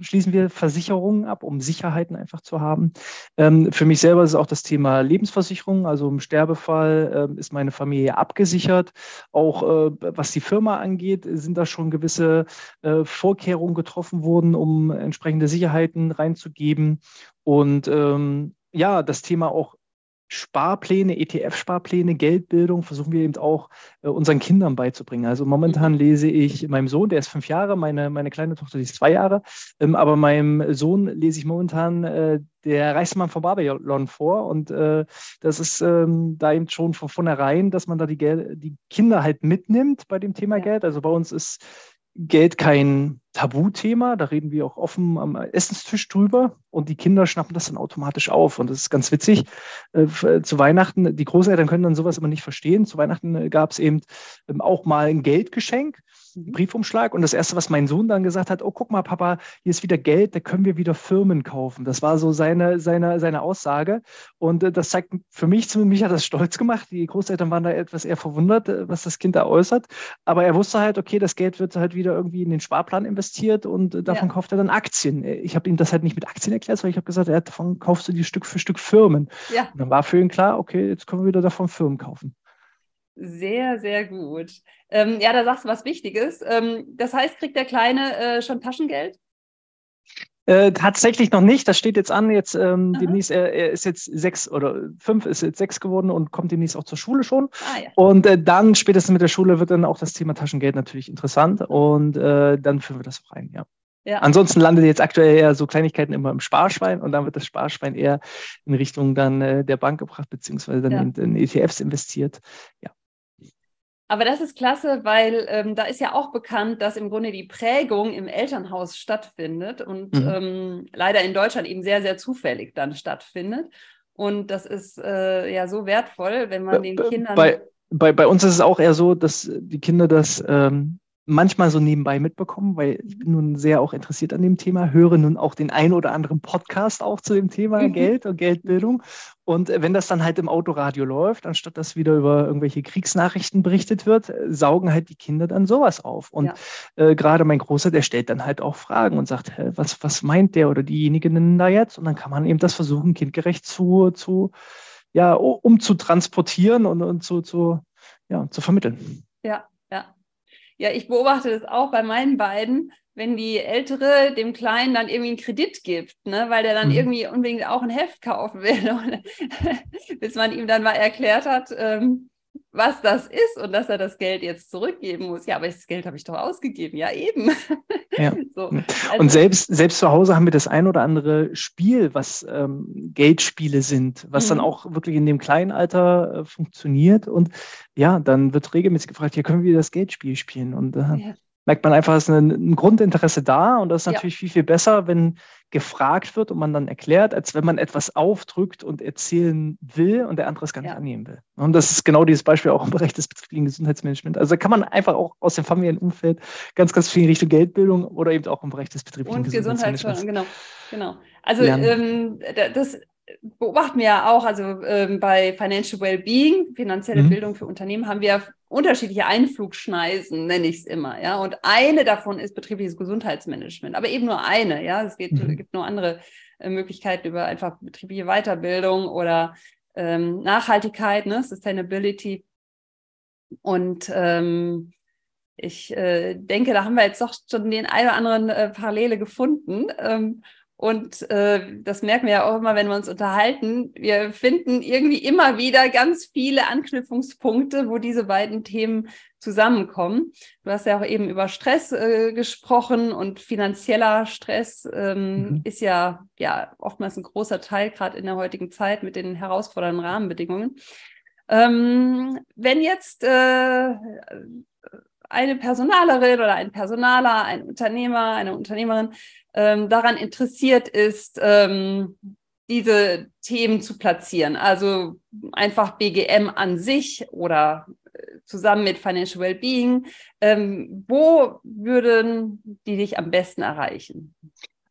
schließen wir Versicherungen ab, um Sicherheiten einfach zu haben. Ähm, für mich selber ist es auch das Thema Lebensversicherung. Also im Sterbefall äh, ist meine Familie abgesichert. Auch äh, was die Firma angeht, sind da schon gewisse äh, Vorkehrungen getroffen worden, um entsprechende Sicherheiten reinzugeben. Und ähm, ja, das Thema auch Sparpläne, ETF-Sparpläne, Geldbildung versuchen wir eben auch äh, unseren Kindern beizubringen. Also momentan mhm. lese ich meinem Sohn, der ist fünf Jahre, meine, meine kleine Tochter, die ist zwei Jahre, ähm, aber meinem Sohn lese ich momentan äh, der Reichsmann von Babylon vor und äh, das ist ähm, da eben schon von vornherein, dass man da die, Gel die Kinder halt mitnimmt bei dem Thema ja. Geld. Also bei uns ist Geld kein Tabuthema, da reden wir auch offen am Essenstisch drüber und die Kinder schnappen das dann automatisch auf. Und das ist ganz witzig. Äh, zu Weihnachten, die Großeltern können dann sowas immer nicht verstehen. Zu Weihnachten äh, gab es eben ähm, auch mal ein Geldgeschenk. Briefumschlag. Und das Erste, was mein Sohn dann gesagt hat, oh, guck mal, Papa, hier ist wieder Geld, da können wir wieder Firmen kaufen. Das war so seine, seine, seine Aussage. Und äh, das zeigt für mich, mich hat das stolz gemacht. Die Großeltern waren da etwas eher verwundert, äh, was das Kind da äußert. Aber er wusste halt, okay, das Geld wird halt wieder irgendwie in den Sparplan investiert und äh, davon ja. kauft er dann Aktien. Ich habe ihm das halt nicht mit Aktien erklärt, sondern ich habe gesagt, ja, davon kaufst du die Stück für Stück Firmen. Ja. Und dann war für ihn klar, okay, jetzt können wir wieder davon Firmen kaufen. Sehr, sehr gut. Ähm, ja, da sagst du was Wichtiges. Ähm, das heißt, kriegt der Kleine äh, schon Taschengeld? Äh, tatsächlich noch nicht. Das steht jetzt an. Jetzt ähm, demnächst, er, er, ist jetzt sechs oder fünf, ist jetzt sechs geworden und kommt demnächst auch zur Schule schon. Ah, ja. Und äh, dann spätestens mit der Schule wird dann auch das Thema Taschengeld natürlich interessant und äh, dann führen wir das auch rein, ja. Ja. Ansonsten landet jetzt aktuell eher so Kleinigkeiten immer im Sparschwein und dann wird das Sparschwein eher in Richtung dann äh, der Bank gebracht, beziehungsweise dann ja. in, in ETFs investiert. Ja. Aber das ist klasse, weil ähm, da ist ja auch bekannt, dass im Grunde die Prägung im Elternhaus stattfindet und mhm. ähm, leider in Deutschland eben sehr, sehr zufällig dann stattfindet. Und das ist äh, ja so wertvoll, wenn man den Kindern. Bei, bei, bei uns ist es auch eher so, dass die Kinder das ähm, manchmal so nebenbei mitbekommen, weil ich bin nun sehr auch interessiert an dem Thema, höre nun auch den ein oder anderen Podcast auch zu dem Thema mhm. Geld und Geldbildung. Und wenn das dann halt im Autoradio läuft, anstatt dass wieder über irgendwelche Kriegsnachrichten berichtet wird, saugen halt die Kinder dann sowas auf. Und ja. äh, gerade mein Großer, der stellt dann halt auch Fragen und sagt, hä, was, was meint der oder diejenige denn da jetzt? Und dann kann man eben das versuchen, kindgerecht zu, zu ja, um zu transportieren und, und zu, zu, ja, zu vermitteln. Ja, ja, ich beobachte das auch bei meinen beiden, wenn die Ältere dem Kleinen dann irgendwie einen Kredit gibt, ne, weil der dann mhm. irgendwie unbedingt auch ein Heft kaufen will, [laughs] bis man ihm dann mal erklärt hat, ähm, was das ist und dass er das Geld jetzt zurückgeben muss. Ja, aber das Geld habe ich doch ausgegeben. Ja, eben. Ja. [laughs] so. Also, und selbst, selbst zu Hause haben wir das ein oder andere Spiel, was ähm, Geldspiele sind, was mhm. dann auch wirklich in dem kleinen Alter äh, funktioniert. Und ja, dann wird regelmäßig gefragt, hier können wir das Geldspiel spielen. Und äh, ja merkt man einfach, es ist ein, ein Grundinteresse da und das ist natürlich ja. viel, viel besser, wenn gefragt wird und man dann erklärt, als wenn man etwas aufdrückt und erzählen will und der andere es gar nicht ja. annehmen will. Und das ist genau dieses Beispiel auch im Bereich des betrieblichen Gesundheitsmanagements. Also da kann man einfach auch aus dem Familienumfeld ganz, ganz viel in Richtung Geldbildung oder eben auch im Bereich des betrieblichen und Gesundheitsmanagements. Genau, genau. Also ähm, das beobachten wir ja auch, also ähm, bei Financial Wellbeing, finanzielle mhm. Bildung für Unternehmen, haben wir unterschiedliche Einflugschneisen, nenne ich es immer, ja. Und eine davon ist betriebliches Gesundheitsmanagement, aber eben nur eine, ja. Es geht, mhm. gibt nur andere äh, Möglichkeiten über einfach betriebliche Weiterbildung oder ähm, Nachhaltigkeit, ne, Sustainability. Und ähm, ich äh, denke, da haben wir jetzt doch schon den einen oder anderen äh, Parallele gefunden. Ähm, und äh, das merken wir ja auch immer, wenn wir uns unterhalten. Wir finden irgendwie immer wieder ganz viele Anknüpfungspunkte, wo diese beiden Themen zusammenkommen. Du hast ja auch eben über Stress äh, gesprochen und finanzieller Stress ähm, mhm. ist ja, ja oftmals ein großer Teil, gerade in der heutigen Zeit mit den herausfordernden Rahmenbedingungen. Ähm, wenn jetzt äh, eine Personalerin oder ein Personaler, ein Unternehmer, eine Unternehmerin ähm, daran interessiert ist, ähm, diese Themen zu platzieren? Also einfach BGM an sich oder äh, zusammen mit Financial Wellbeing. Ähm, wo würden die dich am besten erreichen?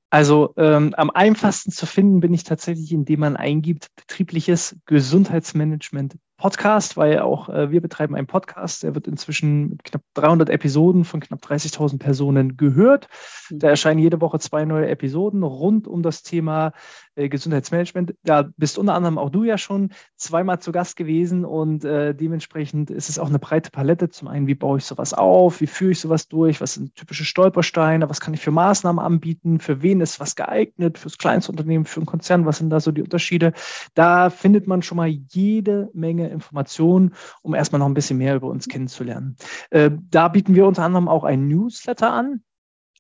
Also ähm, am einfachsten zu finden bin ich tatsächlich, indem man eingibt betriebliches Gesundheitsmanagement Podcast, weil auch äh, wir betreiben einen Podcast, der wird inzwischen mit knapp 300 Episoden von knapp 30.000 Personen gehört. Da mhm. erscheinen jede Woche zwei neue Episoden rund um das Thema Gesundheitsmanagement. Da bist unter anderem auch du ja schon zweimal zu Gast gewesen und äh, dementsprechend ist es auch eine breite Palette. Zum einen, wie baue ich sowas auf, wie führe ich sowas durch, was sind typische Stolpersteine, was kann ich für Maßnahmen anbieten, für wen ist was geeignet, fürs Kleinstunternehmen, für einen Konzern, was sind da so die Unterschiede. Da findet man schon mal jede Menge Informationen, um erstmal noch ein bisschen mehr über uns kennenzulernen. Äh, da bieten wir unter anderem auch ein Newsletter an.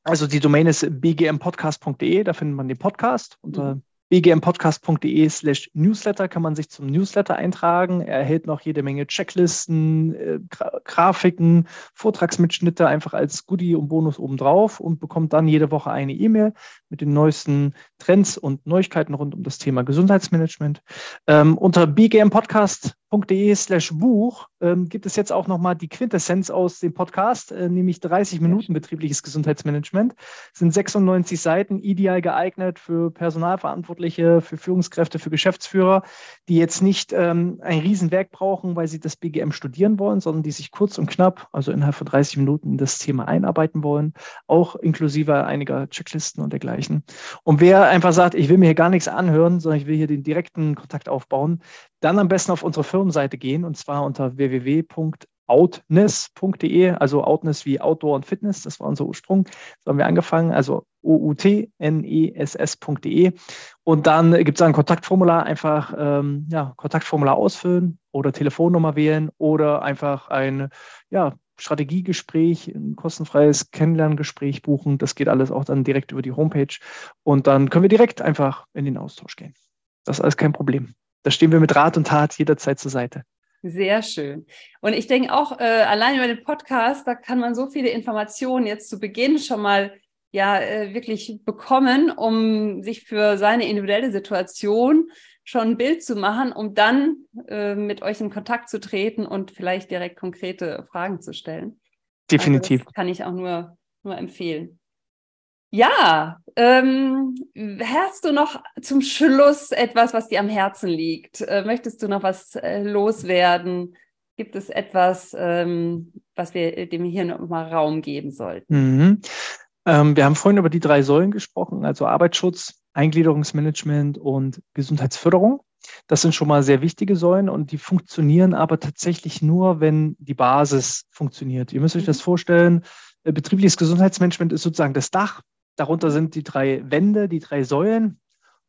Also die Domain ist bgmpodcast.de, da findet man den Podcast unter mhm bgmpodcast.de slash Newsletter kann man sich zum Newsletter eintragen. Er erhält noch jede Menge Checklisten, äh, Grafiken, Vortragsmitschnitte einfach als Goodie und Bonus obendrauf und bekommt dann jede Woche eine E-Mail mit den neuesten Trends und Neuigkeiten rund um das Thema Gesundheitsmanagement. Ähm, unter bgmpodcast.de slash Buch ähm, gibt es jetzt auch nochmal die Quintessenz aus dem Podcast, äh, nämlich 30 Minuten betriebliches Gesundheitsmanagement. Das sind 96 Seiten, ideal geeignet für Personalverantwortliche, für Führungskräfte, für Geschäftsführer, die jetzt nicht ähm, ein Riesenwerk brauchen, weil sie das BGM studieren wollen, sondern die sich kurz und knapp, also innerhalb von 30 Minuten in das Thema einarbeiten wollen, auch inklusive einiger Checklisten und dergleichen. Und wer einfach sagt, ich will mir hier gar nichts anhören, sondern ich will hier den direkten Kontakt aufbauen, dann am besten auf unsere Firmenseite gehen und zwar unter www.outness.de, also Outness wie Outdoor und Fitness, das war unser Ursprung. So haben wir angefangen, also outness.de. Und dann gibt es ein Kontaktformular, einfach ähm, ja, Kontaktformular ausfüllen oder Telefonnummer wählen oder einfach ein ja, Strategiegespräch, ein kostenfreies Kennenlerngespräch buchen. Das geht alles auch dann direkt über die Homepage. Und dann können wir direkt einfach in den Austausch gehen. Das ist alles kein Problem. Da stehen wir mit Rat und Tat jederzeit zur Seite. Sehr schön. Und ich denke auch, äh, allein über den Podcast, da kann man so viele Informationen jetzt zu Beginn schon mal ja äh, wirklich bekommen, um sich für seine individuelle Situation schon ein Bild zu machen, um dann äh, mit euch in Kontakt zu treten und vielleicht direkt konkrete Fragen zu stellen. Definitiv. Also kann ich auch nur, nur empfehlen. Ja, ähm, hast du noch zum Schluss etwas, was dir am Herzen liegt? Äh, möchtest du noch was äh, loswerden? Gibt es etwas, ähm, was wir dem hier noch mal Raum geben sollten? Mhm. Ähm, wir haben vorhin über die drei Säulen gesprochen, also Arbeitsschutz, Eingliederungsmanagement und Gesundheitsförderung. Das sind schon mal sehr wichtige Säulen und die funktionieren aber tatsächlich nur, wenn die Basis funktioniert. Ihr müsst euch das mhm. vorstellen, äh, betriebliches Gesundheitsmanagement ist sozusagen das Dach. Darunter sind die drei Wände, die drei Säulen.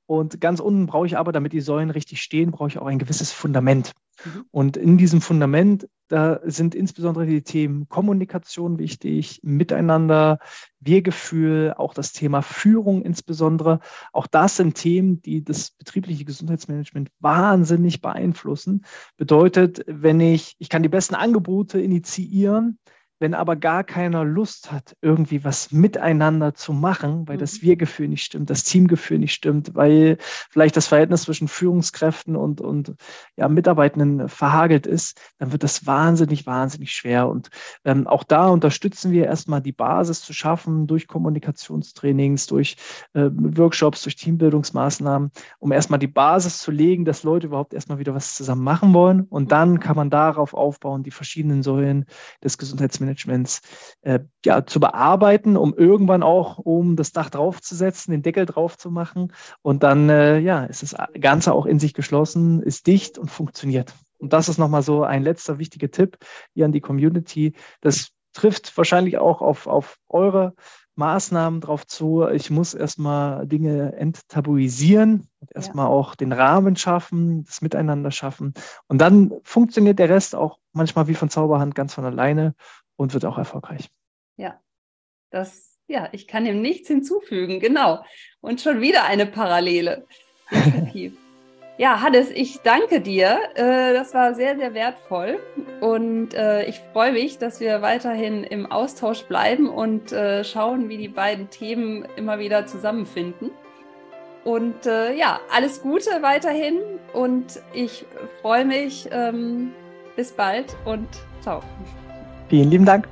Und ganz unten brauche ich aber, damit die Säulen richtig stehen, brauche ich auch ein gewisses Fundament. Mhm. Und in diesem Fundament, da sind insbesondere die Themen Kommunikation wichtig, Miteinander, Wir-Gefühl, auch das Thema Führung insbesondere. Auch das sind Themen, die das betriebliche Gesundheitsmanagement wahnsinnig beeinflussen. Bedeutet, wenn ich, ich kann die besten Angebote initiieren, wenn aber gar keiner Lust hat, irgendwie was miteinander zu machen, weil das mhm. Wir-Gefühl nicht stimmt, das Teamgefühl nicht stimmt, weil vielleicht das Verhältnis zwischen Führungskräften und, und ja, Mitarbeitenden verhagelt ist, dann wird das wahnsinnig, wahnsinnig schwer. Und ähm, auch da unterstützen wir erstmal die Basis zu schaffen durch Kommunikationstrainings, durch äh, Workshops, durch Teambildungsmaßnahmen, um erstmal die Basis zu legen, dass Leute überhaupt erstmal wieder was zusammen machen wollen. Und dann mhm. kann man darauf aufbauen, die verschiedenen Säulen des Gesundheitsmanagements Managements äh, ja, zu bearbeiten, um irgendwann auch um das Dach draufzusetzen, den Deckel drauf zu machen. Und dann äh, ja, ist das Ganze auch in sich geschlossen, ist dicht und funktioniert. Und das ist nochmal so ein letzter wichtiger Tipp hier an die Community. Das trifft wahrscheinlich auch auf, auf eure Maßnahmen drauf zu. Ich muss erstmal Dinge enttabuisieren und erstmal ja. auch den Rahmen schaffen, das Miteinander schaffen. Und dann funktioniert der Rest auch manchmal wie von Zauberhand ganz von alleine und wird auch erfolgreich. Ja, das, ja, ich kann dem nichts hinzufügen, genau. Und schon wieder eine Parallele. [laughs] ja, Hannes, ich danke dir. Äh, das war sehr, sehr wertvoll. Und äh, ich freue mich, dass wir weiterhin im Austausch bleiben und äh, schauen, wie die beiden Themen immer wieder zusammenfinden. Und äh, ja, alles Gute weiterhin und ich freue mich. Ähm, bis bald und ciao. Vielen lieben Dank.